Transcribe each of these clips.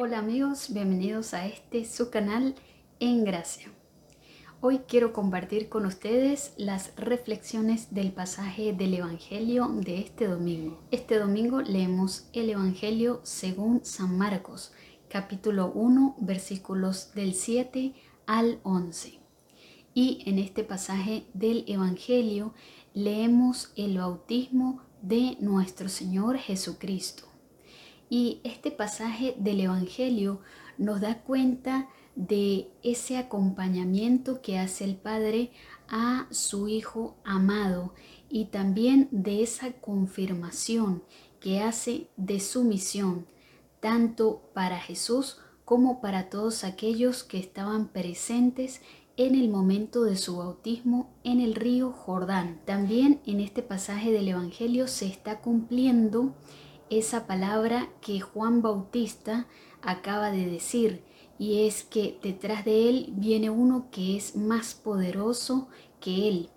Hola amigos, bienvenidos a este su canal En Gracia. Hoy quiero compartir con ustedes las reflexiones del pasaje del Evangelio de este domingo. Este domingo leemos el Evangelio según San Marcos, capítulo 1, versículos del 7 al 11. Y en este pasaje del Evangelio leemos el bautismo de nuestro Señor Jesucristo. Y este pasaje del Evangelio nos da cuenta de ese acompañamiento que hace el Padre a su Hijo amado y también de esa confirmación que hace de su misión, tanto para Jesús como para todos aquellos que estaban presentes en el momento de su bautismo en el río Jordán. También en este pasaje del Evangelio se está cumpliendo esa palabra que Juan Bautista acaba de decir, y es que detrás de él viene uno que es más poderoso que él,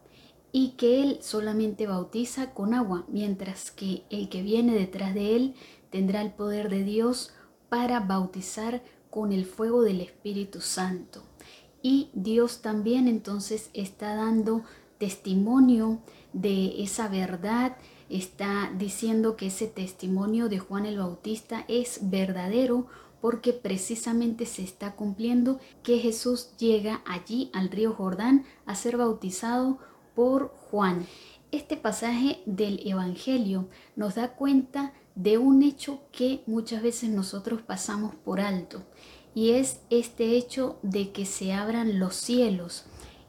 y que él solamente bautiza con agua, mientras que el que viene detrás de él tendrá el poder de Dios para bautizar con el fuego del Espíritu Santo. Y Dios también entonces está dando testimonio de esa verdad está diciendo que ese testimonio de Juan el Bautista es verdadero porque precisamente se está cumpliendo que Jesús llega allí al río Jordán a ser bautizado por Juan. Este pasaje del Evangelio nos da cuenta de un hecho que muchas veces nosotros pasamos por alto y es este hecho de que se abran los cielos.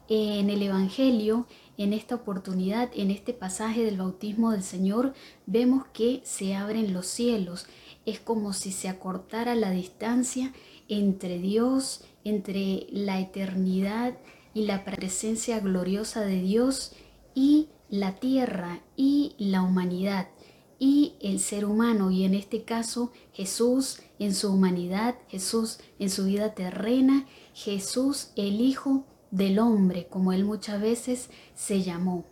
En el Evangelio en esta oportunidad, en este pasaje del bautismo del Señor, vemos que se abren los cielos. Es como si se acortara la distancia entre Dios, entre la eternidad y la presencia gloriosa de Dios y la tierra y la humanidad y el ser humano y en este caso Jesús en su humanidad, Jesús en su vida terrena, Jesús el Hijo del hombre, como él muchas veces se llamó.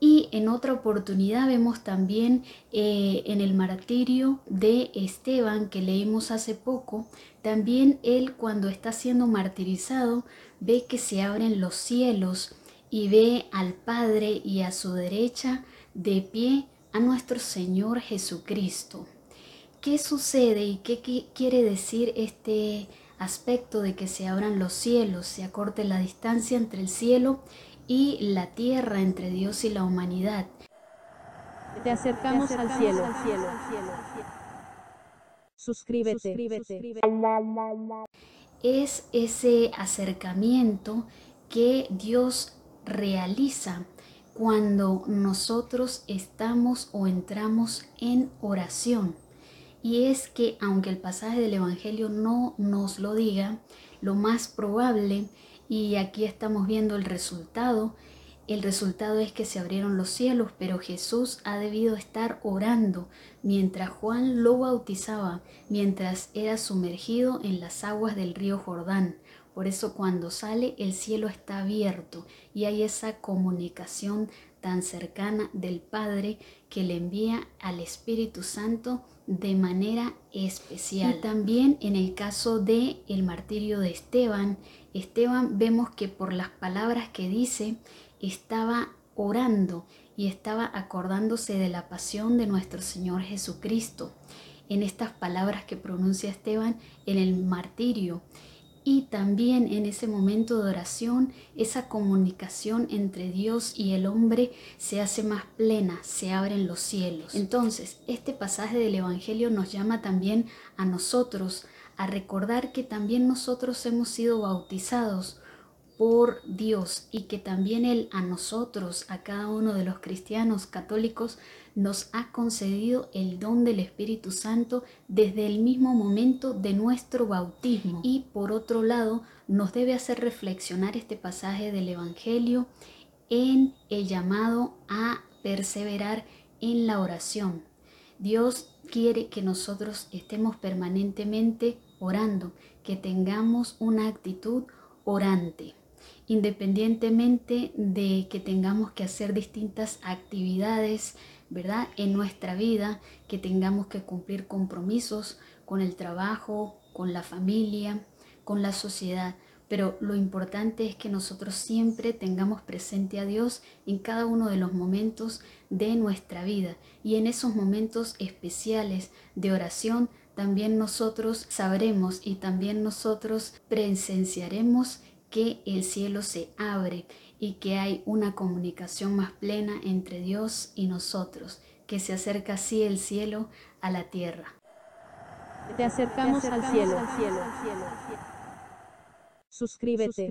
Y en otra oportunidad vemos también eh, en el martirio de Esteban que leímos hace poco, también él cuando está siendo martirizado ve que se abren los cielos y ve al Padre y a su derecha de pie a nuestro Señor Jesucristo. ¿Qué sucede y qué quiere decir este aspecto de que se abran los cielos, se acorte la distancia entre el cielo y la tierra, entre Dios y la humanidad. Te acercamos, al, cielo. Suscríbete. Es ese acercamiento que Dios realiza cuando nosotros estamos o entramos en oración. Y es que aunque el pasaje del Evangelio no nos lo diga, lo más probable, y aquí estamos viendo el resultado, el resultado es que se abrieron los cielos, pero Jesús ha debido estar orando mientras Juan lo bautizaba, mientras era sumergido en las aguas del río Jordán. Por eso cuando sale el cielo está abierto y hay esa comunicación tan cercana del Padre que le envía al Espíritu Santo de manera especial. Y también en el caso de el martirio de Esteban, Esteban vemos que por las palabras que dice estaba orando y estaba acordándose de la pasión de nuestro Señor Jesucristo. En estas palabras que pronuncia Esteban en el martirio y también en ese momento de oración, esa comunicación entre Dios y el hombre se hace más plena, se abren los cielos. Entonces, este pasaje del Evangelio nos llama también a nosotros a recordar que también nosotros hemos sido bautizados por Dios y que también Él a nosotros, a cada uno de los cristianos católicos, nos ha concedido el don del Espíritu Santo desde el mismo momento de nuestro bautismo. Y por otro lado, nos debe hacer reflexionar este pasaje del Evangelio en el llamado a perseverar en la oración. Dios quiere que nosotros estemos permanentemente orando, que tengamos una actitud orante independientemente de que tengamos que hacer distintas actividades, ¿verdad? En nuestra vida, que tengamos que cumplir compromisos con el trabajo, con la familia, con la sociedad. Pero lo importante es que nosotros siempre tengamos presente a Dios en cada uno de los momentos de nuestra vida. Y en esos momentos especiales de oración también nosotros sabremos y también nosotros presenciaremos que el cielo se abre y que hay una comunicación más plena entre Dios y nosotros, que se acerca así el cielo a la tierra. Te acercamos, al cielo. Suscríbete.